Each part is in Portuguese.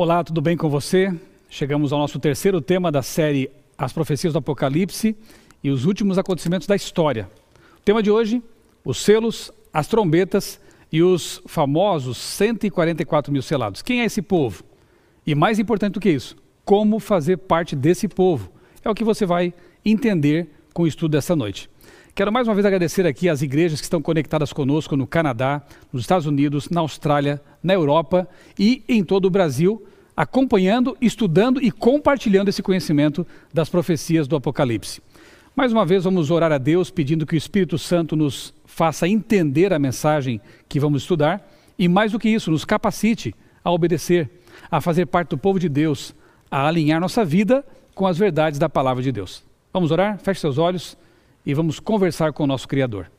Olá, tudo bem com você? Chegamos ao nosso terceiro tema da série As Profecias do Apocalipse e os últimos acontecimentos da história. O tema de hoje: os selos, as trombetas e os famosos 144 mil selados. Quem é esse povo? E mais importante do que isso, como fazer parte desse povo? É o que você vai entender com o estudo dessa noite. Quero mais uma vez agradecer aqui às igrejas que estão conectadas conosco no Canadá, nos Estados Unidos, na Austrália, na Europa e em todo o Brasil, acompanhando, estudando e compartilhando esse conhecimento das profecias do Apocalipse. Mais uma vez vamos orar a Deus pedindo que o Espírito Santo nos faça entender a mensagem que vamos estudar e mais do que isso, nos capacite a obedecer, a fazer parte do povo de Deus, a alinhar nossa vida com as verdades da palavra de Deus. Vamos orar? Feche seus olhos e vamos conversar com o nosso Criador.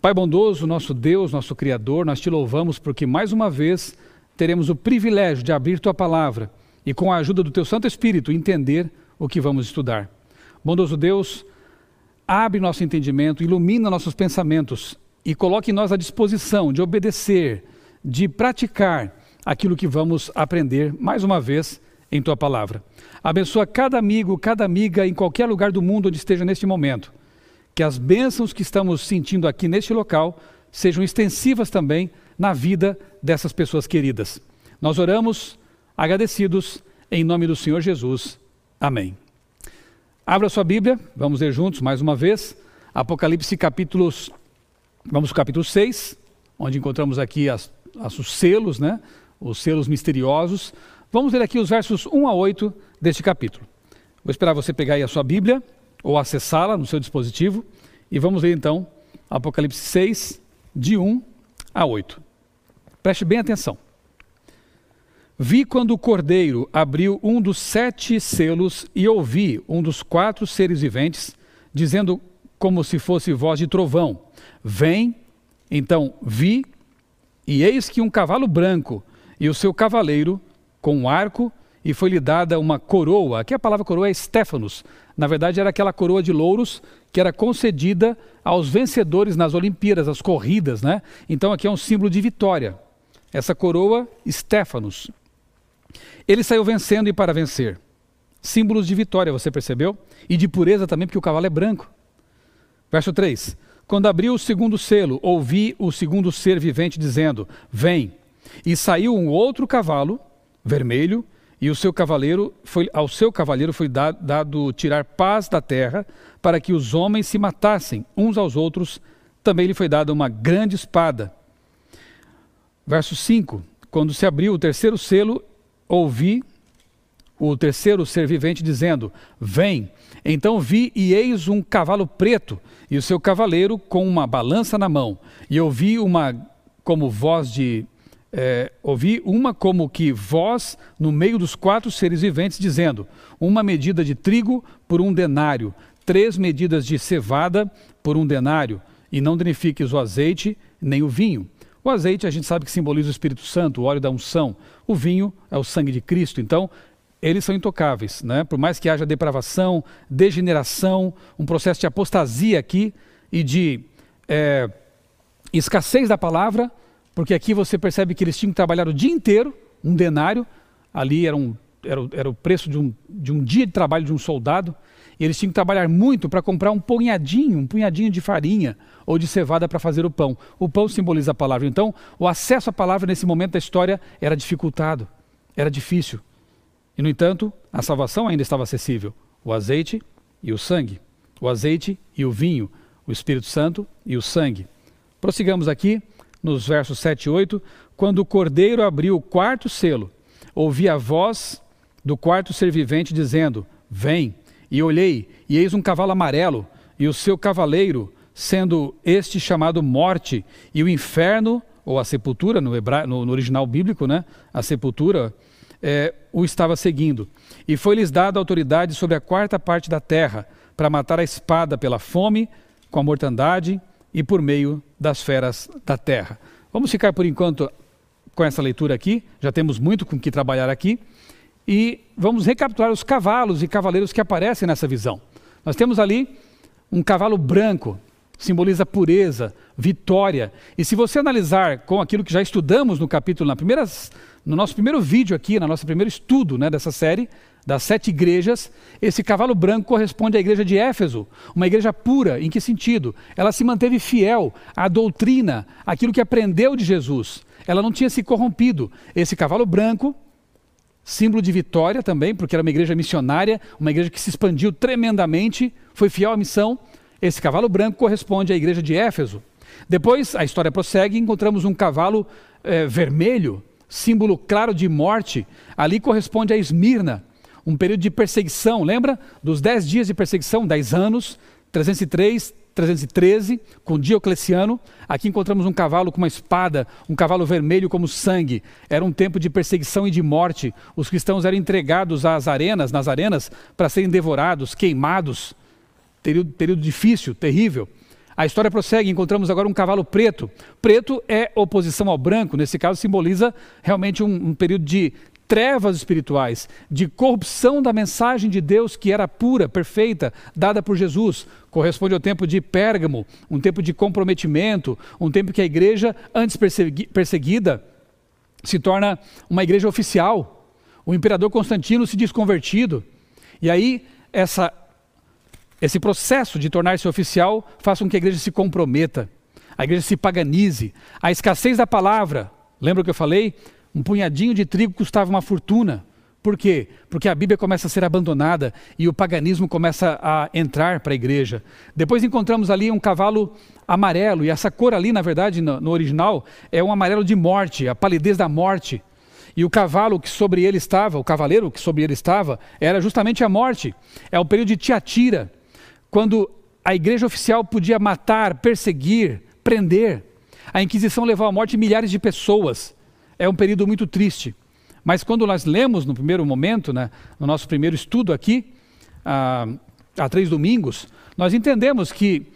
Pai bondoso, nosso Deus, nosso Criador, nós te louvamos porque mais uma vez teremos o privilégio de abrir tua palavra e, com a ajuda do teu Santo Espírito, entender o que vamos estudar. Bondoso Deus, abre nosso entendimento, ilumina nossos pensamentos e coloque em nós a disposição de obedecer, de praticar aquilo que vamos aprender mais uma vez em tua palavra. Abençoa cada amigo, cada amiga em qualquer lugar do mundo onde esteja neste momento que as bênçãos que estamos sentindo aqui neste local sejam extensivas também na vida dessas pessoas queridas. Nós oramos agradecidos em nome do Senhor Jesus. Amém. Abra sua Bíblia, vamos ler juntos mais uma vez. Apocalipse capítulos, vamos ao capítulo 6, onde encontramos aqui as, as, os selos, né? Os selos misteriosos. Vamos ler aqui os versos 1 a 8 deste capítulo. Vou esperar você pegar aí a sua Bíblia ou acessá-la no seu dispositivo. E vamos ler então Apocalipse 6, de 1 a 8. Preste bem atenção. Vi quando o cordeiro abriu um dos sete selos e ouvi um dos quatro seres viventes dizendo, como se fosse voz de trovão: Vem. Então vi, e eis que um cavalo branco e o seu cavaleiro com um arco e foi-lhe dada uma coroa. Aqui a palavra coroa é Stefanos. Na verdade, era aquela coroa de louros que era concedida aos vencedores nas Olimpíadas, as corridas, né? Então aqui é um símbolo de vitória. Essa coroa, Stefanos. Ele saiu vencendo e para vencer. Símbolos de vitória, você percebeu? E de pureza também, porque o cavalo é branco. Verso 3: Quando abriu o segundo selo, ouvi o segundo ser vivente dizendo: Vem. E saiu um outro cavalo, vermelho, e o seu cavaleiro foi, ao seu cavaleiro foi dado, dado tirar paz da terra, para que os homens se matassem uns aos outros. Também lhe foi dada uma grande espada. Verso 5: Quando se abriu o terceiro selo, ouvi o terceiro ser vivente dizendo: Vem. Então vi e eis um cavalo preto, e o seu cavaleiro com uma balança na mão. E ouvi uma como voz de é, ouvi uma como que voz no meio dos quatro seres viventes, dizendo: Uma medida de trigo por um denário, três medidas de cevada por um denário, e não danifiques o azeite nem o vinho. O azeite a gente sabe que simboliza o Espírito Santo, o óleo da unção. O vinho é o sangue de Cristo. Então, eles são intocáveis, né? Por mais que haja depravação, degeneração, um processo de apostasia aqui e de é, escassez da palavra, porque aqui você percebe que eles tinham que trabalhar o dia inteiro, um denário, ali era, um, era, era o preço de um, de um dia de trabalho de um soldado, e eles tinham que trabalhar muito para comprar um punhadinho, um punhadinho de farinha ou de cevada para fazer o pão. O pão simboliza a palavra. Então, o acesso à palavra nesse momento da história era dificultado, era difícil. E, no entanto, a salvação ainda estava acessível. O azeite e o sangue. O azeite e o vinho. O Espírito Santo e o sangue. Prossigamos aqui nos versos 7 e 8, quando o cordeiro abriu o quarto selo, ouvi a voz do quarto ser vivente dizendo: Vem. E olhei, e eis um cavalo amarelo, e o seu cavaleiro, sendo este chamado Morte, e o inferno, ou a sepultura, no, hebra... no, original bíblico, né? a sepultura, é, o estava seguindo. E foi-lhes dada autoridade sobre a quarta parte da terra, para matar a espada pela fome, com a mortandade e por meio das feras da terra. Vamos ficar por enquanto com essa leitura aqui, já temos muito com que trabalhar aqui, e vamos recapitular os cavalos e cavaleiros que aparecem nessa visão. Nós temos ali um cavalo branco, simboliza pureza, vitória. E se você analisar com aquilo que já estudamos no capítulo, na primeira, no nosso primeiro vídeo aqui, no nosso primeiro estudo né, dessa série, das sete igrejas, esse cavalo branco corresponde à igreja de Éfeso, uma igreja pura. Em que sentido? Ela se manteve fiel à doutrina, aquilo que aprendeu de Jesus. Ela não tinha se corrompido. Esse cavalo branco, símbolo de vitória também, porque era uma igreja missionária, uma igreja que se expandiu tremendamente, foi fiel à missão. Esse cavalo branco corresponde à igreja de Éfeso. Depois a história prossegue encontramos um cavalo é, vermelho, símbolo claro de morte. Ali corresponde a Esmirna um período de perseguição, lembra? Dos dez dias de perseguição, dez anos, 303, 313, com Diocleciano. Aqui encontramos um cavalo com uma espada, um cavalo vermelho como sangue. Era um tempo de perseguição e de morte. Os cristãos eram entregados às arenas, nas arenas, para serem devorados, queimados. Período, período difícil, terrível. A história prossegue, encontramos agora um cavalo preto. Preto é oposição ao branco, nesse caso simboliza realmente um, um período de trevas espirituais, de corrupção da mensagem de Deus que era pura, perfeita, dada por Jesus. Corresponde ao tempo de Pérgamo, um tempo de comprometimento, um tempo que a igreja, antes perseguida, se torna uma igreja oficial. O imperador Constantino se diz convertido. E aí, essa, esse processo de tornar-se oficial faz com que a igreja se comprometa, a igreja se paganize. A escassez da palavra, lembra o que eu falei? Um punhadinho de trigo custava uma fortuna. Por quê? Porque a Bíblia começa a ser abandonada e o paganismo começa a entrar para a igreja. Depois encontramos ali um cavalo amarelo, e essa cor ali, na verdade, no, no, original, é um amarelo de morte, a palidez da morte. E o cavalo que sobre ele estava, o cavaleiro que sobre ele estava, era justamente a morte. É o período de Tiatira, quando a igreja oficial podia matar, perseguir, prender. A Inquisição levou à morte milhares de pessoas é um período muito triste. Mas quando nós lemos no primeiro momento, né, no nosso primeiro estudo aqui, há, há três domingos, nós entendemos que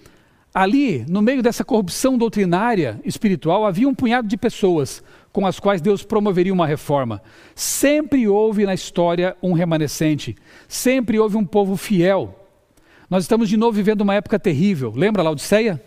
ali, no meio dessa corrupção doutrinária espiritual, havia um punhado de pessoas com as quais Deus promoveria uma reforma. Sempre houve na história um remanescente, sempre houve um povo fiel. Nós estamos de novo vivendo uma época terrível. Lembra Laodiceia?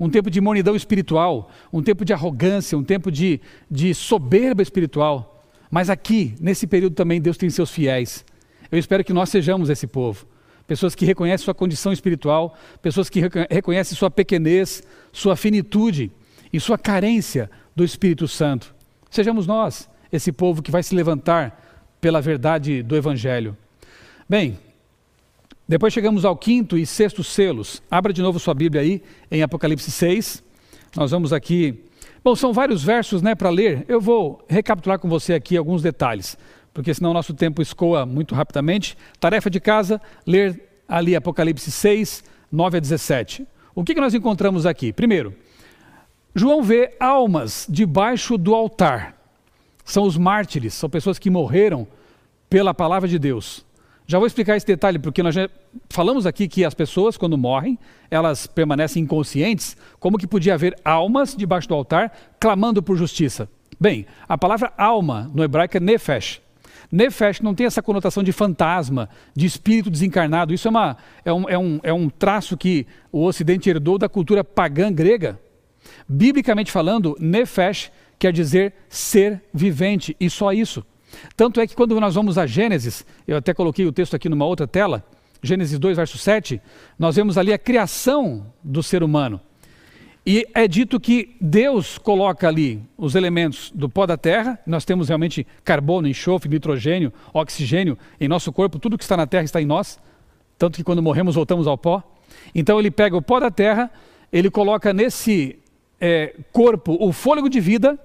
Um tempo de mornidão espiritual, um tempo de arrogância, um tempo de, de soberba espiritual. Mas aqui, nesse período também, Deus tem seus fiéis. Eu espero que nós sejamos esse povo. Pessoas que reconhecem sua condição espiritual, pessoas que reconhecem sua pequenez, sua finitude e sua carência do Espírito Santo. Sejamos nós esse povo que vai se levantar pela verdade do Evangelho. Bem, depois chegamos ao quinto e sexto selos. Abra de novo sua Bíblia aí, em Apocalipse 6. Nós vamos aqui. Bom, são vários versos né, para ler. Eu vou recapitular com você aqui alguns detalhes, porque senão nosso tempo escoa muito rapidamente. Tarefa de casa: ler ali Apocalipse 6, 9 a 17. O que, que nós encontramos aqui? Primeiro, João vê almas debaixo do altar. São os mártires, são pessoas que morreram pela palavra de Deus. Já vou explicar esse detalhe, porque nós já falamos aqui que as pessoas, quando morrem, elas permanecem inconscientes, como que podia haver almas debaixo do altar clamando por justiça? Bem, a palavra alma no hebraico é nefesh. Nefesh não tem essa conotação de fantasma, de espírito desencarnado. Isso é, uma, é, um, é, um, é um traço que o Ocidente herdou da cultura pagã grega. Biblicamente falando, nefesh quer dizer ser vivente, e só isso. Tanto é que quando nós vamos a Gênesis, eu até coloquei o texto aqui numa outra tela, Gênesis 2, verso 7, nós vemos ali a criação do ser humano. E é dito que Deus coloca ali os elementos do pó da terra, nós temos realmente carbono, enxofre, nitrogênio, oxigênio em nosso corpo, tudo que está na terra está em nós, tanto que quando morremos voltamos ao pó. Então ele pega o pó da terra, ele coloca nesse é, corpo o fôlego de vida,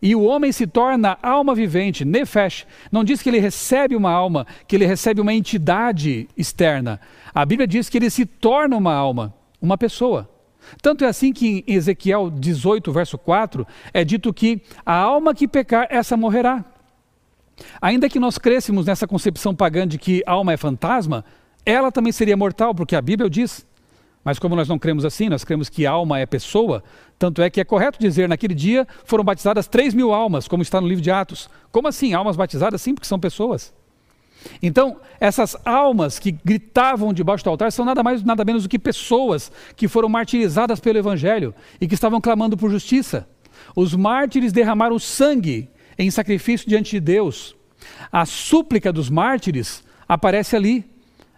e o homem se torna alma vivente, nefesh. Não diz que ele recebe uma alma, que ele recebe uma entidade externa. A Bíblia diz que ele se torna uma alma, uma pessoa. Tanto é assim que em Ezequiel 18, verso 4, é dito que a alma que pecar, essa morrerá. Ainda que nós crescemos nessa concepção pagã de que alma é fantasma, ela também seria mortal, porque a Bíblia diz. Mas como nós não cremos assim, nós cremos que alma é pessoa, tanto é que é correto dizer, naquele dia foram batizadas 3 mil almas, como está no livro de Atos. Como assim? Almas batizadas? Sim, porque são pessoas. Então, essas almas que gritavam debaixo do altar são nada mais nada menos do que pessoas que foram martirizadas pelo evangelho e que estavam clamando por justiça. Os mártires derramaram sangue em sacrifício diante de Deus. A súplica dos mártires aparece ali,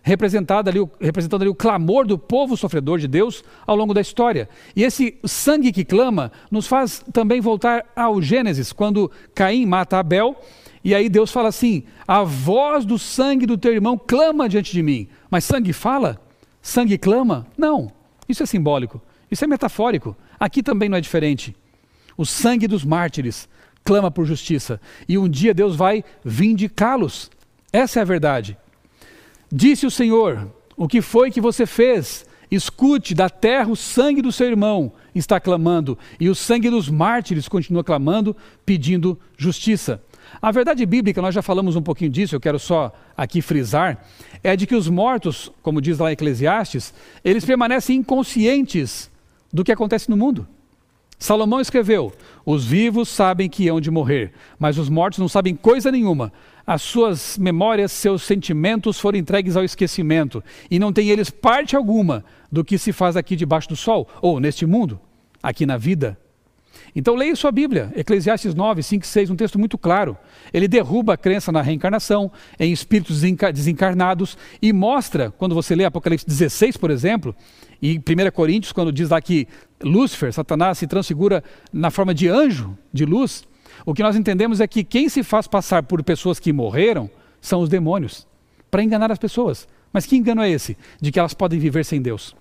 representada ali, representando ali o clamor do povo sofredor de Deus ao longo da história. E esse sangue que clama nos faz também voltar ao Gênesis, quando Caim mata Abel e aí Deus fala assim: a voz do sangue do teu irmão clama diante de mim. Mas sangue fala? Sangue clama? Não. Isso é simbólico. Isso é metafórico. Aqui também não é diferente. O sangue dos mártires clama por justiça. E um dia Deus vai vindicá-los. Essa é a verdade. Disse o Senhor: O que foi que você fez? Escute, da terra o sangue do seu irmão está clamando, e o sangue dos mártires continua clamando, pedindo justiça. A verdade bíblica, nós já falamos um pouquinho disso, eu quero só aqui frisar, é de que os mortos, como diz lá Eclesiastes, eles permanecem inconscientes do que acontece no mundo. Salomão escreveu: Os vivos sabem que hão de morrer, mas os mortos não sabem coisa nenhuma. As suas memórias, seus sentimentos foram entregues ao esquecimento, e não têm eles parte alguma do que se faz aqui debaixo do sol, ou neste mundo, aqui na vida. Então leia sua Bíblia, Eclesiastes 9, 5 6, um texto muito claro. Ele derruba a crença na reencarnação, em espíritos desencarnados e mostra, quando você lê Apocalipse 16, por exemplo, e 1 Coríntios, quando diz lá que Lúcifer, Satanás, se transfigura na forma de anjo de luz, o que nós entendemos é que quem se faz passar por pessoas que morreram são os demônios, para enganar as pessoas. Mas que engano é esse? De que elas podem viver sem Deus.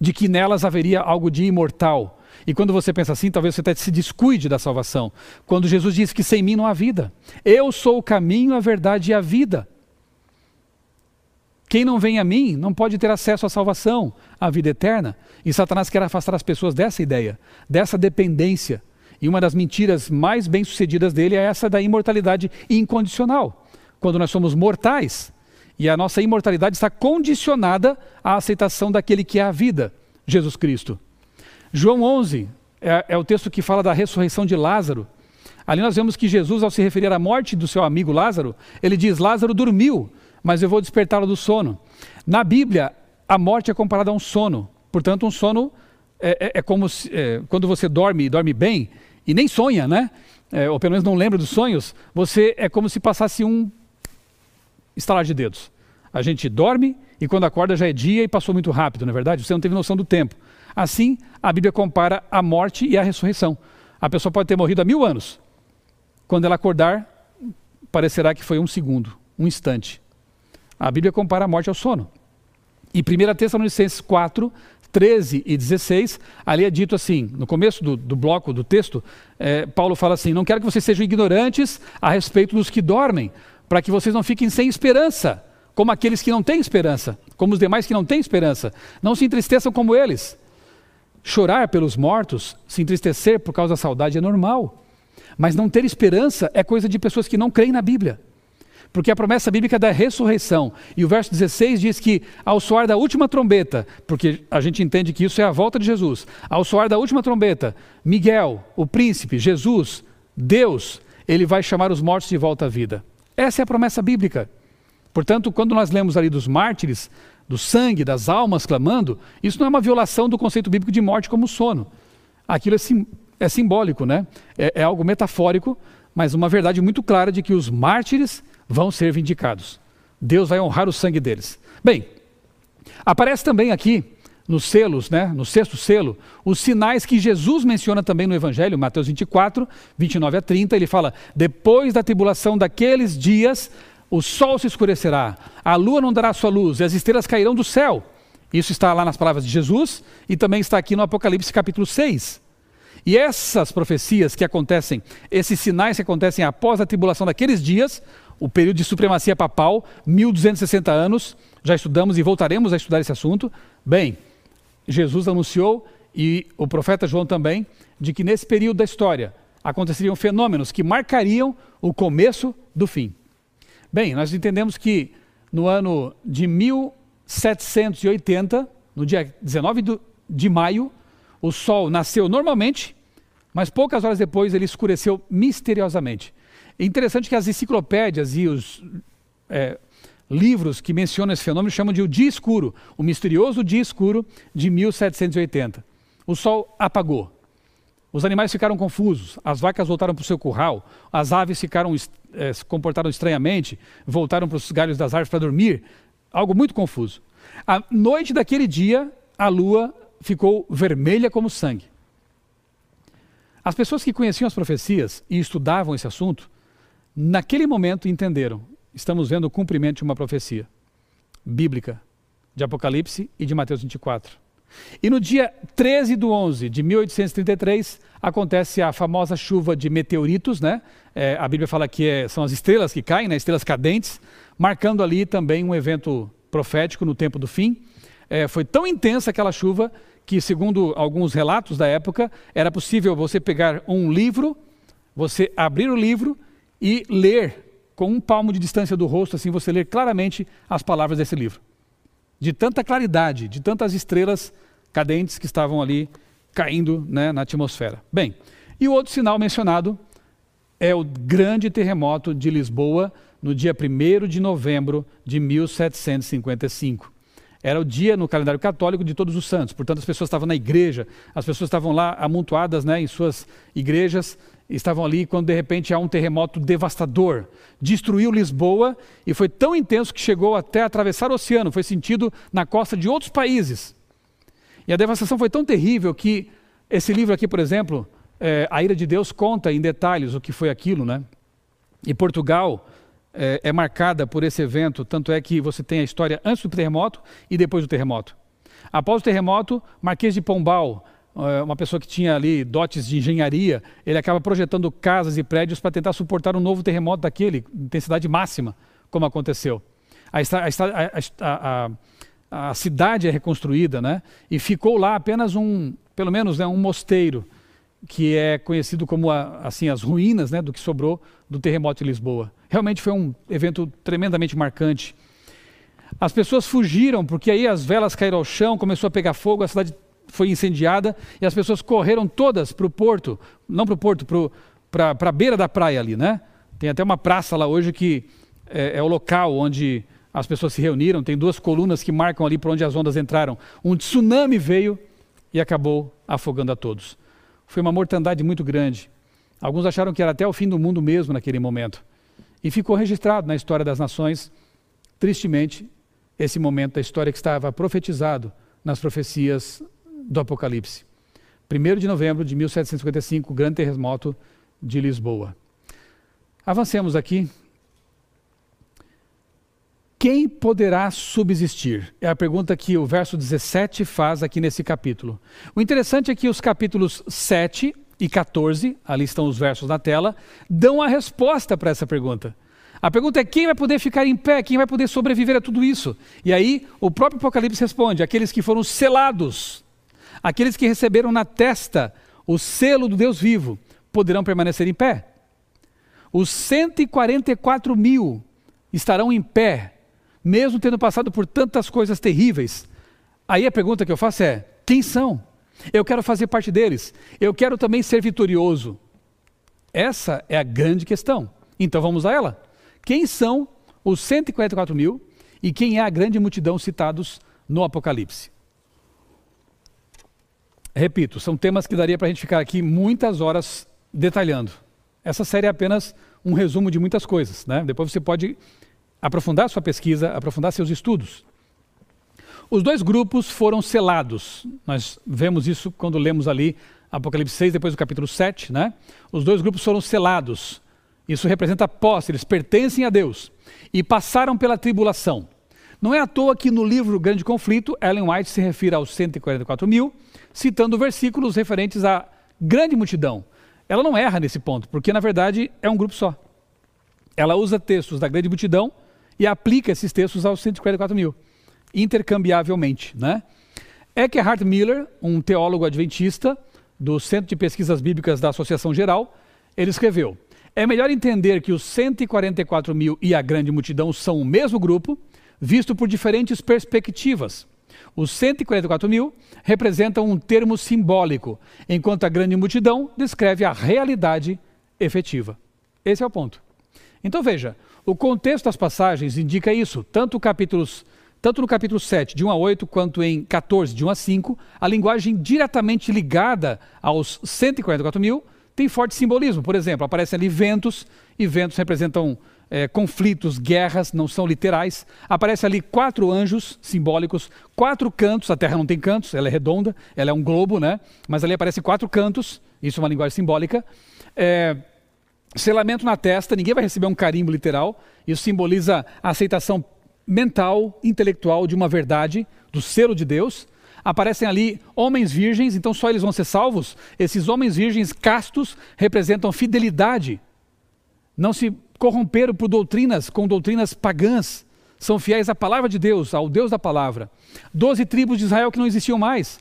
De que nelas haveria algo de imortal, e quando você pensa assim, talvez você até se descuide da salvação. Quando Jesus diz que sem mim não há vida. Eu sou o caminho, a verdade e a vida. Quem não vem a mim não pode ter acesso à salvação, à vida eterna. E Satanás quer afastar as pessoas dessa ideia, dessa dependência. E uma das mentiras mais bem-sucedidas dele é essa da imortalidade incondicional. Quando nós somos mortais e a nossa imortalidade está condicionada à aceitação daquele que é a vida, Jesus Cristo. João 11 é, é o texto que fala da ressurreição de Lázaro. Ali nós vemos que Jesus, ao se referir à morte do seu amigo Lázaro, ele diz: Lázaro dormiu, mas eu vou despertá-lo do sono. Na Bíblia, a morte é comparada a um sono. Portanto, um sono é, é, é como se, é, quando você dorme e dorme bem e nem sonha, né? É, ou pelo menos não lembra dos sonhos, você é como se passasse um estalar de dedos. A gente dorme e quando acorda já é dia e passou muito rápido, não é verdade? Você não teve noção do tempo. Assim, a Bíblia compara a morte e a ressurreição. A pessoa pode ter morrido há mil anos. Quando ela acordar, parecerá que foi um segundo, um instante. A Bíblia compara a morte ao sono. Em 1 Tessalonicenses 4, 13 e 16, ali é dito assim, no começo do, do bloco do texto, é, Paulo fala assim: Não quero que vocês sejam ignorantes a respeito dos que dormem, para que vocês não fiquem sem esperança, como aqueles que não têm esperança, como os demais que não têm esperança. Não se entristeçam como eles. Chorar pelos mortos, se entristecer por causa da saudade é normal. Mas não ter esperança é coisa de pessoas que não creem na Bíblia. Porque a promessa bíblica é da ressurreição. E o verso 16 diz que ao soar da última trombeta, porque a gente entende que isso é a volta de Jesus, ao soar da última trombeta, Miguel, o príncipe, Jesus, Deus, ele vai chamar os mortos de volta à vida. Essa é a promessa bíblica. Portanto, quando nós lemos ali dos mártires, do sangue, das almas clamando, isso não é uma violação do conceito bíblico de morte como sono. Aquilo é, sim, é simbólico, né? É, é algo metafórico, mas uma verdade muito clara de que os mártires vão ser vindicados. Deus vai honrar o sangue deles. Bem, aparece também aqui nos selos, né, no sexto selo, os sinais que Jesus menciona também no Evangelho, Mateus 24, 29 a 30, ele fala: Depois da tribulação daqueles dias, o sol se escurecerá, a lua não dará sua luz e as estrelas cairão do céu. Isso está lá nas palavras de Jesus e também está aqui no Apocalipse capítulo 6. E essas profecias que acontecem, esses sinais que acontecem após a tribulação daqueles dias, o período de supremacia papal, 1260 anos, já estudamos e voltaremos a estudar esse assunto. Bem, Jesus anunciou e o profeta João também, de que nesse período da história aconteceriam fenômenos que marcariam o começo do fim. Bem, nós entendemos que no ano de 1780, no dia 19 de maio, o Sol nasceu normalmente, mas poucas horas depois ele escureceu misteriosamente. É interessante que as enciclopédias e os, é, livros que mencionam esse fenômeno chamam de o dia escuro, o misterioso dia escuro de 1780. O sol apagou. Os animais ficaram confusos, as vacas voltaram para o seu curral, as aves ficaram, é, se comportaram estranhamente, voltaram para os galhos das árvores para dormir. Algo muito confuso. A noite daquele dia, a lua ficou vermelha como sangue. As pessoas que conheciam as profecias e estudavam esse assunto, naquele momento entenderam: estamos vendo o cumprimento de uma profecia bíblica de Apocalipse e de Mateus 24. E no dia 13 de 11 de 1833 acontece a famosa chuva de meteoritos, né? É, a Bíblia fala que é, são as estrelas que caem, né? estrelas cadentes, marcando ali também um evento profético no tempo do fim. É, foi tão intensa aquela chuva que, segundo alguns relatos da época, era possível você pegar um livro, você abrir o livro e ler com um palmo de distância do rosto, assim você ler claramente as palavras desse livro de tanta claridade, de tantas estrelas cadentes que estavam ali caindo né, na atmosfera. Bem, e o outro sinal mencionado é o grande terremoto de Lisboa no dia 1 de novembro de 1755. Era o dia no calendário católico de Todos os Santos, portanto as pessoas estavam na igreja, as pessoas estavam lá amontoadas né, em suas igrejas, estavam ali quando de repente há um terremoto devastador. Destruiu Lisboa e foi tão intenso que chegou até atravessar o oceano, foi sentido na costa de outros países. E a devastação foi tão terrível que esse livro aqui, por exemplo, é, A Ira de Deus, conta em detalhes o que foi aquilo, né? E Portugal é, é marcada por esse evento, tanto é que você tem a história antes do terremoto e depois do terremoto. Após o terremoto, Marquês de Pombal, uma pessoa que tinha ali dotes de engenharia, ele acaba projetando casas e prédios para tentar suportar um novo terremoto daquele, intensidade máxima, como aconteceu. A, a, a, a, cidade é reconstruída, né? E ficou lá apenas um, pelo menos, né, um mosteiro, que é conhecido como assim as ruínas, né, do que sobrou do terremoto de Lisboa. Realmente foi um evento tremendamente marcante. As pessoas fugiram porque aí as velas caíram ao chão, começou a pegar fogo, a cidade foi incendiada e as pessoas correram todas para o porto, não para o porto, para a beira da praia ali, né? Tem até uma praça lá hoje que é, é o local onde as pessoas se reuniram, tem duas colunas que marcam ali para onde as ondas entraram. Um tsunami veio e acabou afogando a todos. Foi uma mortandade muito grande. Alguns acharam que era até o fim do mundo mesmo naquele momento. E ficou registrado na história das nações, tristemente, esse momento da história que estava profetizado nas profecias do Apocalipse. 1 de novembro de 1755, grande terremoto de Lisboa. Avancemos aqui. Quem poderá subsistir? É a pergunta que o verso 17 faz aqui nesse capítulo. O interessante é que os capítulos 7 e 14, ali estão os versos na tela, dão a resposta para essa pergunta. A pergunta é quem vai poder ficar em pé, quem vai poder sobreviver a tudo isso? E aí o próprio Apocalipse responde: aqueles que foram selados, aqueles que receberam na testa o selo do Deus vivo, poderão permanecer em pé. Os 144 mil estarão em pé, mesmo tendo passado por tantas coisas terríveis. Aí a pergunta que eu faço é: quem são? Eu quero fazer parte deles. Eu quero também ser vitorioso. Essa é a grande questão. Então vamos a ela. Quem são os 144 mil e quem é a grande multidão citados no Apocalipse? Repito, são temas que daria para a gente ficar aqui muitas horas detalhando. Essa série é apenas um resumo de muitas coisas. Né? Depois você pode aprofundar sua pesquisa, aprofundar seus estudos. Os dois grupos foram selados. Nós vemos isso quando lemos ali Apocalipse 6, depois do capítulo 7. Né? Os dois grupos foram selados. Isso representa posse, eles pertencem a Deus. E passaram pela tribulação. Não é à toa que no livro Grande Conflito, Ellen White se refere aos 144 mil, citando versículos referentes à grande multidão. Ela não erra nesse ponto, porque na verdade é um grupo só. Ela usa textos da grande multidão e aplica esses textos aos 144 mil intercambiavelmente. Né? Eckhart Miller, um teólogo adventista do Centro de Pesquisas Bíblicas da Associação Geral, ele escreveu: É melhor entender que os 144 mil e a grande multidão são o mesmo grupo, visto por diferentes perspectivas. Os 144 mil representam um termo simbólico, enquanto a grande multidão descreve a realidade efetiva. Esse é o ponto. Então veja, o contexto das passagens indica isso, tanto, capítulos, tanto no capítulo 7, de 1 a 8, quanto em 14, de 1 a 5, a linguagem diretamente ligada aos 144 mil tem forte simbolismo. Por exemplo, aparecem ali ventos, e ventos representam é, conflitos, guerras, não são literais. Aparece ali quatro anjos simbólicos, quatro cantos. A Terra não tem cantos, ela é redonda, ela é um globo, né? Mas ali aparecem quatro cantos, isso é uma linguagem simbólica. É, selamento na testa, ninguém vai receber um carimbo literal. Isso simboliza a aceitação mental, intelectual de uma verdade, do selo de Deus. Aparecem ali homens virgens, então só eles vão ser salvos. Esses homens virgens castos representam fidelidade. Não se corromperam por doutrinas, com doutrinas pagãs. São fiéis à palavra de Deus, ao Deus da palavra. Doze tribos de Israel que não existiam mais.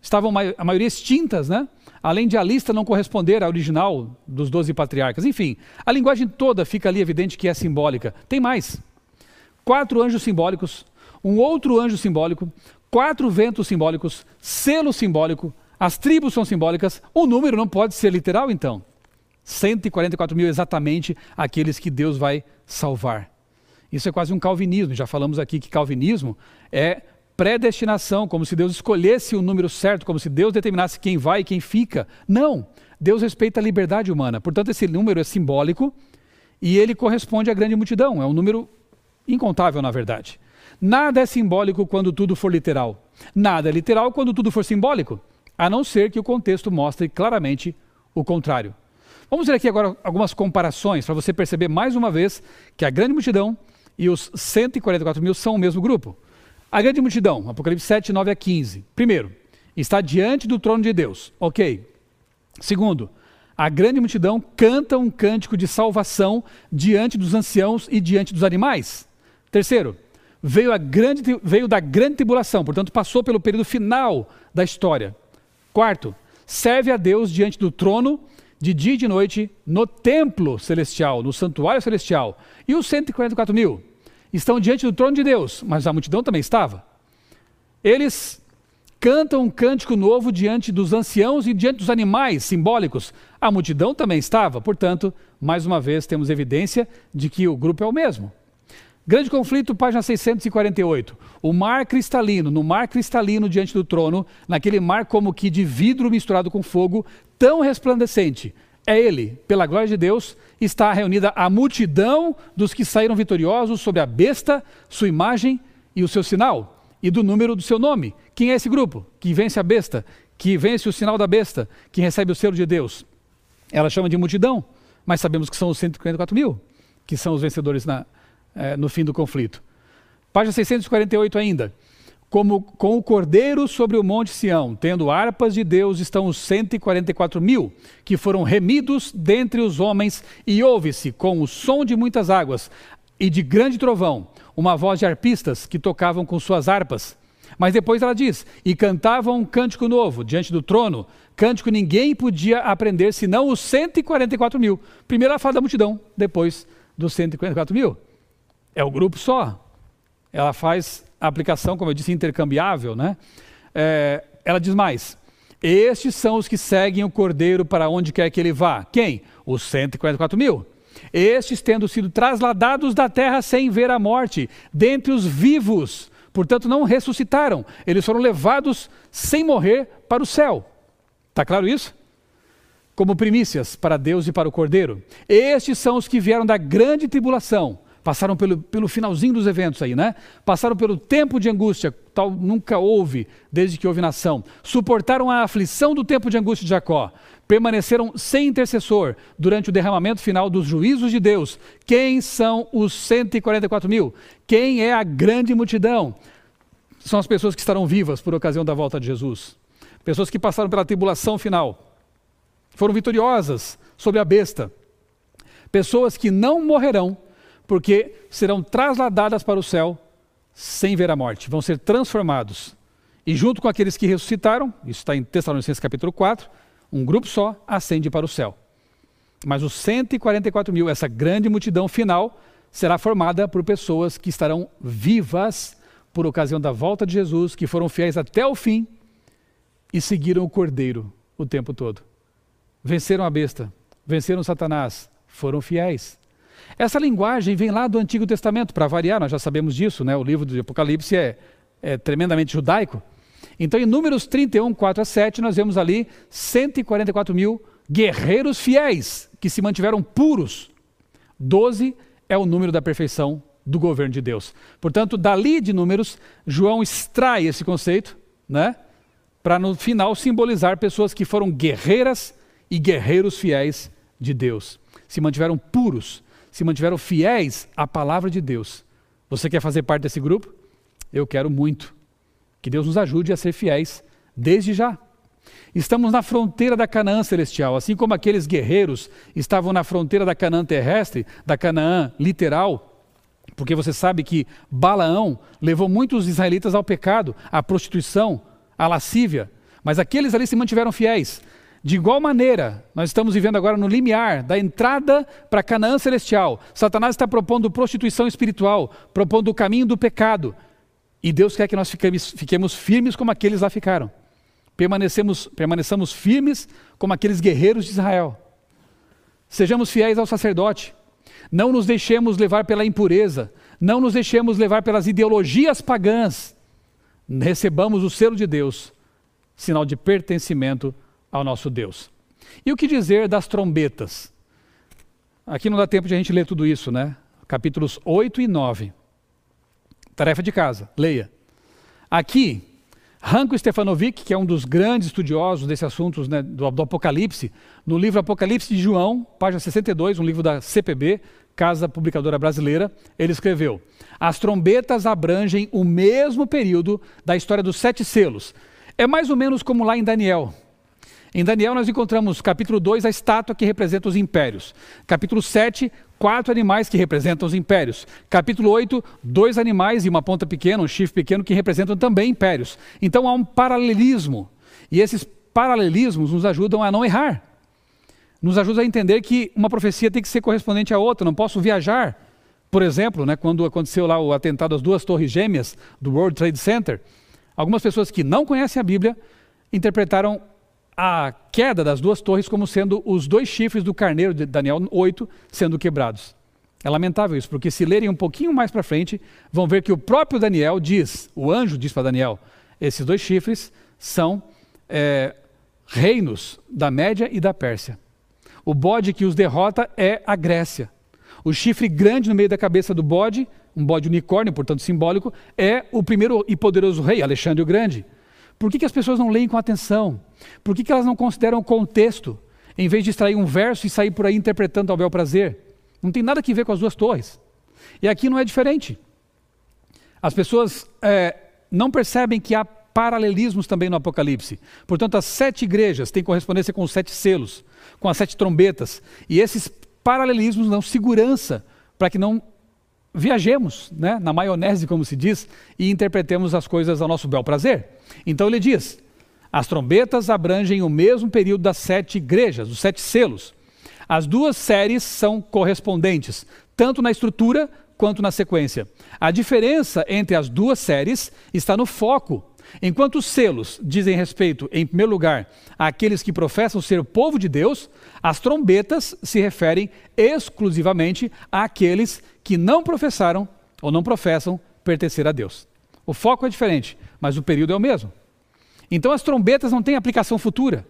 Estavam a maioria extintas, né? Além de a lista não corresponder à original dos doze patriarcas. Enfim, a linguagem toda fica ali evidente que é simbólica. Tem mais. Quatro anjos simbólicos, um outro anjo simbólico, quatro ventos simbólicos, selo simbólico, as tribos são simbólicas. O número não pode ser literal, então. 144 mil exatamente aqueles que Deus vai salvar. Isso é quase um calvinismo. Já falamos aqui que calvinismo é predestinação, como se Deus escolhesse o número certo, como se Deus determinasse quem vai e quem fica. Não. Deus respeita a liberdade humana. Portanto, esse número é simbólico e ele corresponde à grande multidão. É um número incontável, na verdade. Nada é simbólico quando tudo for literal. Nada é literal quando tudo for simbólico, a não ser que o contexto mostre claramente o contrário. Vamos ver aqui agora algumas comparações para você perceber mais uma vez que a grande multidão e os 144 mil são o mesmo grupo. A grande multidão, Apocalipse 7, 9 a 15. Primeiro, está diante do trono de Deus. Ok. Segundo, a grande multidão canta um cântico de salvação diante dos anciãos e diante dos animais. Terceiro, veio, grande, veio da grande tribulação, portanto, passou pelo período final da história. Quarto, serve a Deus diante do trono de dia e de noite no templo celestial, no santuário celestial. E os 144 mil estão diante do trono de Deus, mas a multidão também estava. Eles cantam um cântico novo diante dos anciãos e diante dos animais simbólicos. A multidão também estava, portanto, mais uma vez temos evidência de que o grupo é o mesmo. Grande conflito, página 648. O mar cristalino, no mar cristalino diante do trono, naquele mar como que de vidro misturado com fogo, tão resplandecente. É ele, pela glória de Deus, está reunida a multidão dos que saíram vitoriosos sobre a besta, sua imagem e o seu sinal, e do número do seu nome. Quem é esse grupo? Que vence a besta, que vence o sinal da besta, que recebe o selo de Deus. Ela chama de multidão, mas sabemos que são os 144 mil, que são os vencedores na, é, no fim do conflito. Página 648 ainda. Como com o cordeiro sobre o monte Sião, tendo harpas de Deus, estão os 144 mil, que foram remidos dentre os homens, e ouve-se, com o som de muitas águas e de grande trovão, uma voz de arpistas que tocavam com suas harpas. Mas depois ela diz: E cantavam um cântico novo diante do trono, cântico ninguém podia aprender senão os 144 mil. Primeiro ela fala da multidão, depois dos 144 mil. É o grupo só. Ela faz a aplicação, como eu disse, intercambiável, né? É, ela diz mais: Estes são os que seguem o cordeiro para onde quer que ele vá. Quem? Os 144 mil. Estes tendo sido trasladados da terra sem ver a morte, dentre os vivos, portanto não ressuscitaram, eles foram levados sem morrer para o céu. Está claro isso? Como primícias para Deus e para o cordeiro. Estes são os que vieram da grande tribulação Passaram pelo, pelo finalzinho dos eventos aí, né? Passaram pelo tempo de angústia, tal nunca houve desde que houve nação. Suportaram a aflição do tempo de angústia de Jacó. Permaneceram sem intercessor durante o derramamento final dos juízos de Deus. Quem são os 144 mil? Quem é a grande multidão? São as pessoas que estarão vivas por ocasião da volta de Jesus. Pessoas que passaram pela tribulação final. Foram vitoriosas sobre a besta. Pessoas que não morrerão porque serão trasladadas para o céu sem ver a morte, vão ser transformados. E junto com aqueles que ressuscitaram, isso está em Tessalonicenses capítulo 4, um grupo só ascende para o céu. Mas os 144 mil, essa grande multidão final, será formada por pessoas que estarão vivas por ocasião da volta de Jesus, que foram fiéis até o fim e seguiram o Cordeiro o tempo todo. Venceram a besta, venceram Satanás, foram fiéis. Essa linguagem vem lá do Antigo Testamento, para variar, nós já sabemos disso, né? o livro do Apocalipse é, é tremendamente judaico. Então, em Números 31, 4 a 7, nós vemos ali 144 mil guerreiros fiéis que se mantiveram puros. 12 é o número da perfeição do governo de Deus. Portanto, dali de Números, João extrai esse conceito, né? Para no final simbolizar pessoas que foram guerreiras e guerreiros fiéis de Deus. Se mantiveram puros, se mantiveram fiéis à palavra de Deus. Você quer fazer parte desse grupo? Eu quero muito. Que Deus nos ajude a ser fiéis desde já. Estamos na fronteira da Canaã celestial, assim como aqueles guerreiros estavam na fronteira da Canaã terrestre, da Canaã literal, porque você sabe que Balaão levou muitos israelitas ao pecado, à prostituição, à lascívia, mas aqueles ali se mantiveram fiéis. De igual maneira, nós estamos vivendo agora no limiar da entrada para Canaã celestial. Satanás está propondo prostituição espiritual, propondo o caminho do pecado. E Deus quer que nós fiquemos, fiquemos firmes como aqueles lá ficaram. Permanecemos, permaneçamos firmes como aqueles guerreiros de Israel. Sejamos fiéis ao sacerdote. Não nos deixemos levar pela impureza. Não nos deixemos levar pelas ideologias pagãs. Recebamos o selo de Deus, sinal de pertencimento ao nosso Deus. E o que dizer das trombetas? Aqui não dá tempo de a gente ler tudo isso, né? Capítulos 8 e 9. Tarefa de casa, leia. Aqui, Ranko Stefanovic, que é um dos grandes estudiosos desse assunto né, do, do, Apocalipse, no livro Apocalipse de João, página 62, um livro da CPB, Casa Publicadora Brasileira, ele escreveu: As trombetas abrangem o mesmo período da história dos sete selos. É mais ou menos como lá em Daniel. Em Daniel nós encontramos capítulo 2 a estátua que representa os impérios. Capítulo 7, quatro animais que representam os impérios. Capítulo 8, dois animais e uma ponta pequena, um chifre pequeno, que representam também impérios. Então há um paralelismo. E esses paralelismos nos ajudam a não errar. Nos ajuda a entender que uma profecia tem que ser correspondente à outra. Não posso viajar. Por exemplo, né, quando aconteceu lá o atentado às duas torres gêmeas do World Trade Center, algumas pessoas que não conhecem a Bíblia interpretaram a queda das duas torres como sendo os dois chifres do carneiro de Daniel 8 sendo quebrados. É lamentável isso, porque se lerem um pouquinho mais para frente, vão ver que o próprio Daniel diz, o anjo diz para Daniel, esses dois chifres são é, reinos da Média e da Pérsia. O bode que os derrota é a Grécia. O chifre grande no meio da cabeça do bode, um bode unicórnio, portanto simbólico, é o primeiro e poderoso rei, Alexandre o Grande. Por que, que as pessoas não leem com atenção? Por que, que elas não consideram o contexto, em vez de extrair um verso e sair por aí interpretando ao bel prazer? Não tem nada a ver com as duas torres. E aqui não é diferente. As pessoas é, não percebem que há paralelismos também no Apocalipse. Portanto, as sete igrejas têm correspondência com os sete selos, com as sete trombetas. E esses paralelismos dão segurança para que não viajemos né, na maionese, como se diz, e interpretemos as coisas ao nosso bel prazer. Então ele diz: as trombetas abrangem o mesmo período das sete igrejas, os sete selos. As duas séries são correspondentes, tanto na estrutura quanto na sequência. A diferença entre as duas séries está no foco. Enquanto os selos dizem respeito, em primeiro lugar, àqueles que professam ser o povo de Deus, as trombetas se referem exclusivamente àqueles que não professaram ou não professam pertencer a Deus. O foco é diferente, mas o período é o mesmo. Então as trombetas não têm aplicação futura.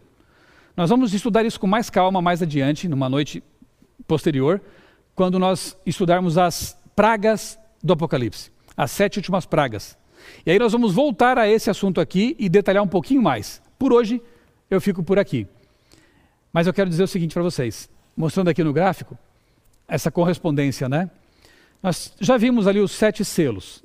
Nós vamos estudar isso com mais calma mais adiante, numa noite posterior, quando nós estudarmos as pragas do Apocalipse, as sete últimas pragas. E aí nós vamos voltar a esse assunto aqui e detalhar um pouquinho mais. Por hoje, eu fico por aqui. Mas eu quero dizer o seguinte para vocês, mostrando aqui no gráfico, essa correspondência, né? Nós já vimos ali os sete selos.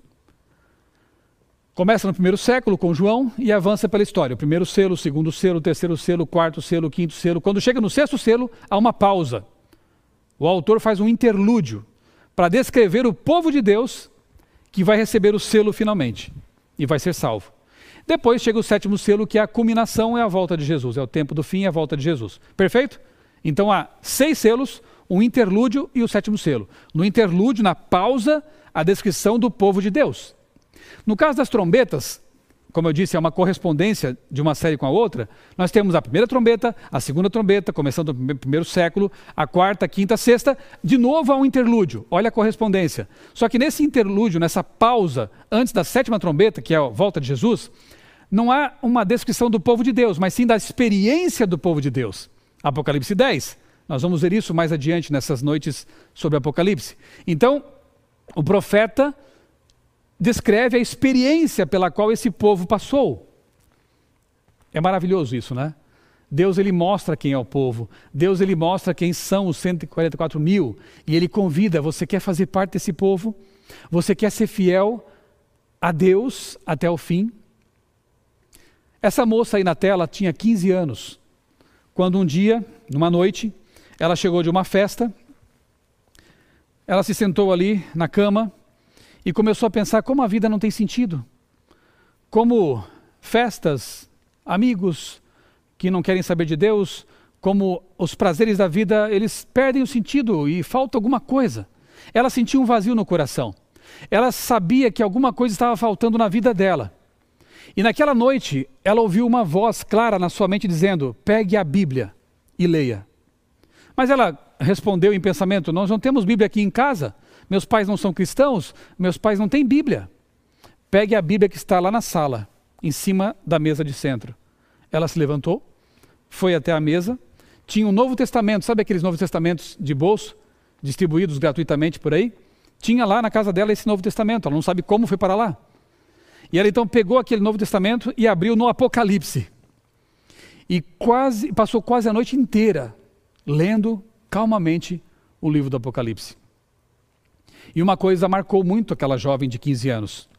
Começa no primeiro século com João e avança pela história. O primeiro selo, o segundo selo, o terceiro selo, o quarto selo, o quinto selo. Quando chega no sexto selo, há uma pausa. O autor faz um interlúdio para descrever o povo de Deus que vai receber o selo finalmente e vai ser salvo. Depois chega o sétimo selo, que é a culminação, é a volta de Jesus, é o tempo do fim e a volta de Jesus. Perfeito? Então há seis selos, um interlúdio e o sétimo selo. No interlúdio, na pausa, a descrição do povo de Deus. No caso das trombetas, como eu disse, é uma correspondência de uma série com a outra, nós temos a primeira trombeta, a segunda trombeta, começando do primeiro século, a quarta, a quinta, a sexta, de novo há um interlúdio. Olha a correspondência. Só que nesse interlúdio, nessa pausa, antes da sétima trombeta, que é a volta de Jesus, não há uma descrição do povo de Deus, mas sim da experiência do povo de Deus. Apocalipse 10. Nós vamos ver isso mais adiante nessas noites sobre Apocalipse. Então, o profeta descreve a experiência pela qual esse povo passou. É maravilhoso isso, né? Deus ele mostra quem é o povo, Deus ele mostra quem são os 144 mil e ele convida: você quer fazer parte desse povo? Você quer ser fiel a Deus até o fim? Essa moça aí na tela tinha 15 anos, quando um dia, numa noite, ela chegou de uma festa, ela se sentou ali na cama e começou a pensar como a vida não tem sentido. Como festas, amigos que não querem saber de Deus, como os prazeres da vida, eles perdem o sentido e falta alguma coisa. Ela sentia um vazio no coração. Ela sabia que alguma coisa estava faltando na vida dela. E naquela noite, ela ouviu uma voz clara na sua mente dizendo: Pegue a Bíblia e leia. Mas ela respondeu em pensamento: Nós não temos Bíblia aqui em casa. Meus pais não são cristãos, meus pais não têm Bíblia. Pegue a Bíblia que está lá na sala, em cima da mesa de centro. Ela se levantou, foi até a mesa, tinha um Novo Testamento, sabe aqueles Novos Testamentos de bolso, distribuídos gratuitamente por aí? Tinha lá na casa dela esse Novo Testamento, ela não sabe como foi para lá. E ela então pegou aquele Novo Testamento e abriu no Apocalipse. E quase passou quase a noite inteira lendo calmamente o livro do Apocalipse. E uma coisa marcou muito aquela jovem de 15 anos.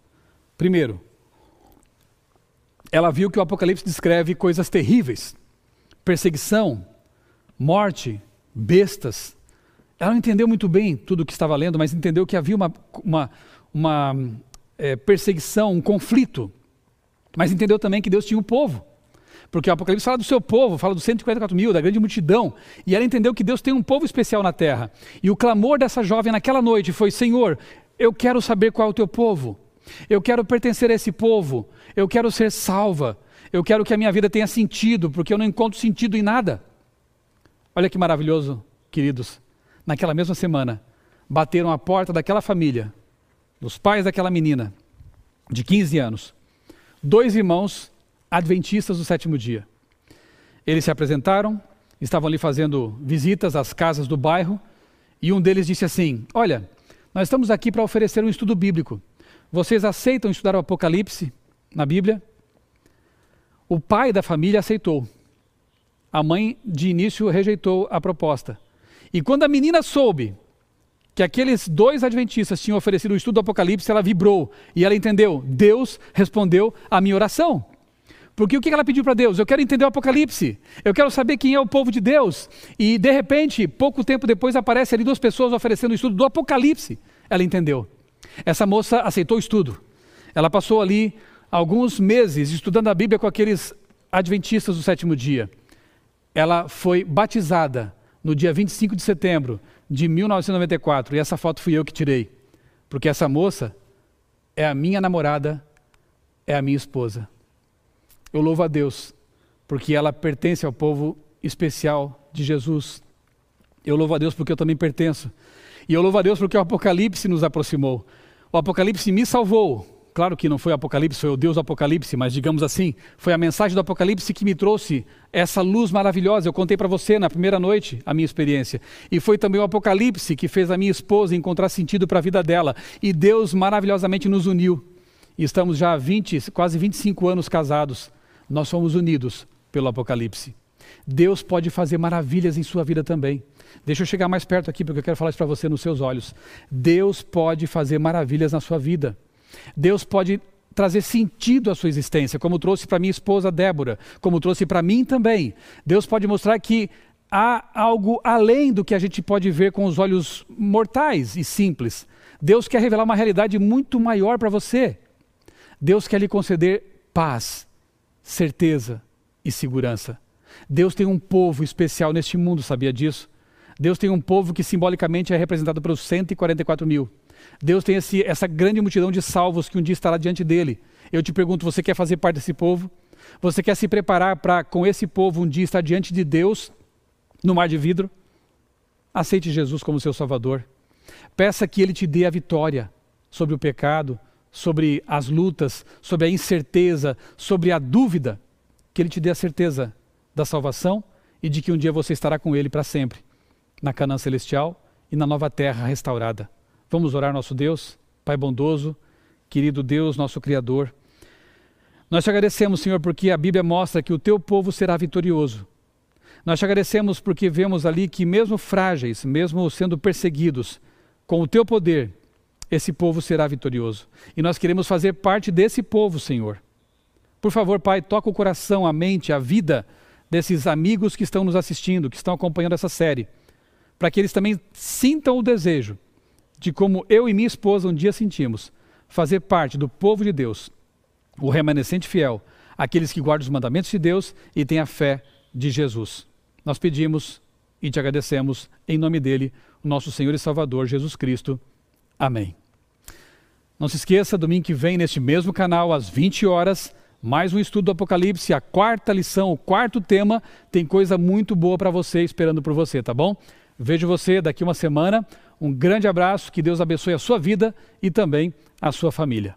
Primeiro, ela viu que o Apocalipse descreve coisas terríveis: perseguição, morte, bestas. Ela não entendeu muito bem tudo o que estava lendo, mas entendeu que havia uma, uma, uma é, perseguição, um conflito. Mas entendeu também que Deus tinha um povo. Porque o Apocalipse fala do seu povo, fala dos 144 mil, da grande multidão. E ela entendeu que Deus tem um povo especial na terra. E o clamor dessa jovem naquela noite foi: Senhor, eu quero saber qual é o teu povo. Eu quero pertencer a esse povo. Eu quero ser salva. Eu quero que a minha vida tenha sentido, porque eu não encontro sentido em nada. Olha que maravilhoso, queridos. Naquela mesma semana, bateram a porta daquela família, dos pais daquela menina, de 15 anos. Dois irmãos adventistas do sétimo dia. Eles se apresentaram, estavam ali fazendo visitas às casas do bairro, e um deles disse assim: Olha, nós estamos aqui para oferecer um estudo bíblico. Vocês aceitam estudar o Apocalipse na Bíblia? O pai da família aceitou. A mãe, de início, rejeitou a proposta. E quando a menina soube que aqueles dois adventistas tinham oferecido o estudo do Apocalipse, ela vibrou e ela entendeu: Deus respondeu à minha oração. Porque o que ela pediu para Deus? Eu quero entender o Apocalipse. Eu quero saber quem é o povo de Deus. E de repente, pouco tempo depois, aparece ali duas pessoas oferecendo o estudo do Apocalipse. Ela entendeu. Essa moça aceitou o estudo. Ela passou ali alguns meses estudando a Bíblia com aqueles adventistas do sétimo dia. Ela foi batizada no dia 25 de setembro de 1994. E essa foto fui eu que tirei. Porque essa moça é a minha namorada, é a minha esposa. Eu louvo a Deus, porque ela pertence ao povo especial de Jesus. Eu louvo a Deus porque eu também pertenço. E eu louvo a Deus porque o Apocalipse nos aproximou. O Apocalipse me salvou. Claro que não foi o Apocalipse, foi o Deus do Apocalipse, mas digamos assim, foi a mensagem do Apocalipse que me trouxe essa luz maravilhosa. Eu contei para você na primeira noite a minha experiência. E foi também o Apocalipse que fez a minha esposa encontrar sentido para a vida dela. E Deus maravilhosamente nos uniu. E estamos já há 20, quase 25 anos casados. Nós somos unidos pelo Apocalipse. Deus pode fazer maravilhas em sua vida também. Deixa eu chegar mais perto aqui, porque eu quero falar isso para você nos seus olhos. Deus pode fazer maravilhas na sua vida. Deus pode trazer sentido à sua existência, como trouxe para minha esposa Débora, como trouxe para mim também. Deus pode mostrar que há algo além do que a gente pode ver com os olhos mortais e simples. Deus quer revelar uma realidade muito maior para você. Deus quer lhe conceder paz, certeza e segurança. Deus tem um povo especial neste mundo, sabia disso? Deus tem um povo que simbolicamente é representado pelos 144 mil. Deus tem esse, essa grande multidão de salvos que um dia estará diante dele. Eu te pergunto, você quer fazer parte desse povo? Você quer se preparar para, com esse povo, um dia estar diante de Deus no mar de vidro? Aceite Jesus como seu Salvador. Peça que Ele te dê a vitória sobre o pecado, sobre as lutas, sobre a incerteza, sobre a dúvida. Que Ele te dê a certeza da salvação e de que um dia você estará com Ele para sempre, na Canaã Celestial e na nova terra restaurada. Vamos orar, nosso Deus, Pai bondoso, querido Deus, nosso Criador. Nós te agradecemos, Senhor, porque a Bíblia mostra que o teu povo será vitorioso. Nós te agradecemos porque vemos ali que, mesmo frágeis, mesmo sendo perseguidos, com o teu poder, esse povo será vitorioso. E nós queremos fazer parte desse povo, Senhor. Por favor, Pai, toca o coração, a mente, a vida desses amigos que estão nos assistindo, que estão acompanhando essa série, para que eles também sintam o desejo de como eu e minha esposa um dia sentimos, fazer parte do povo de Deus, o remanescente fiel, aqueles que guardam os mandamentos de Deus e têm a fé de Jesus. Nós pedimos e te agradecemos em nome dele, nosso Senhor e Salvador Jesus Cristo. Amém. Não se esqueça, domingo que vem, neste mesmo canal, às 20 horas, mais um estudo do Apocalipse, a quarta lição, o quarto tema. Tem coisa muito boa para você esperando por você, tá bom? Vejo você daqui uma semana. Um grande abraço, que Deus abençoe a sua vida e também a sua família.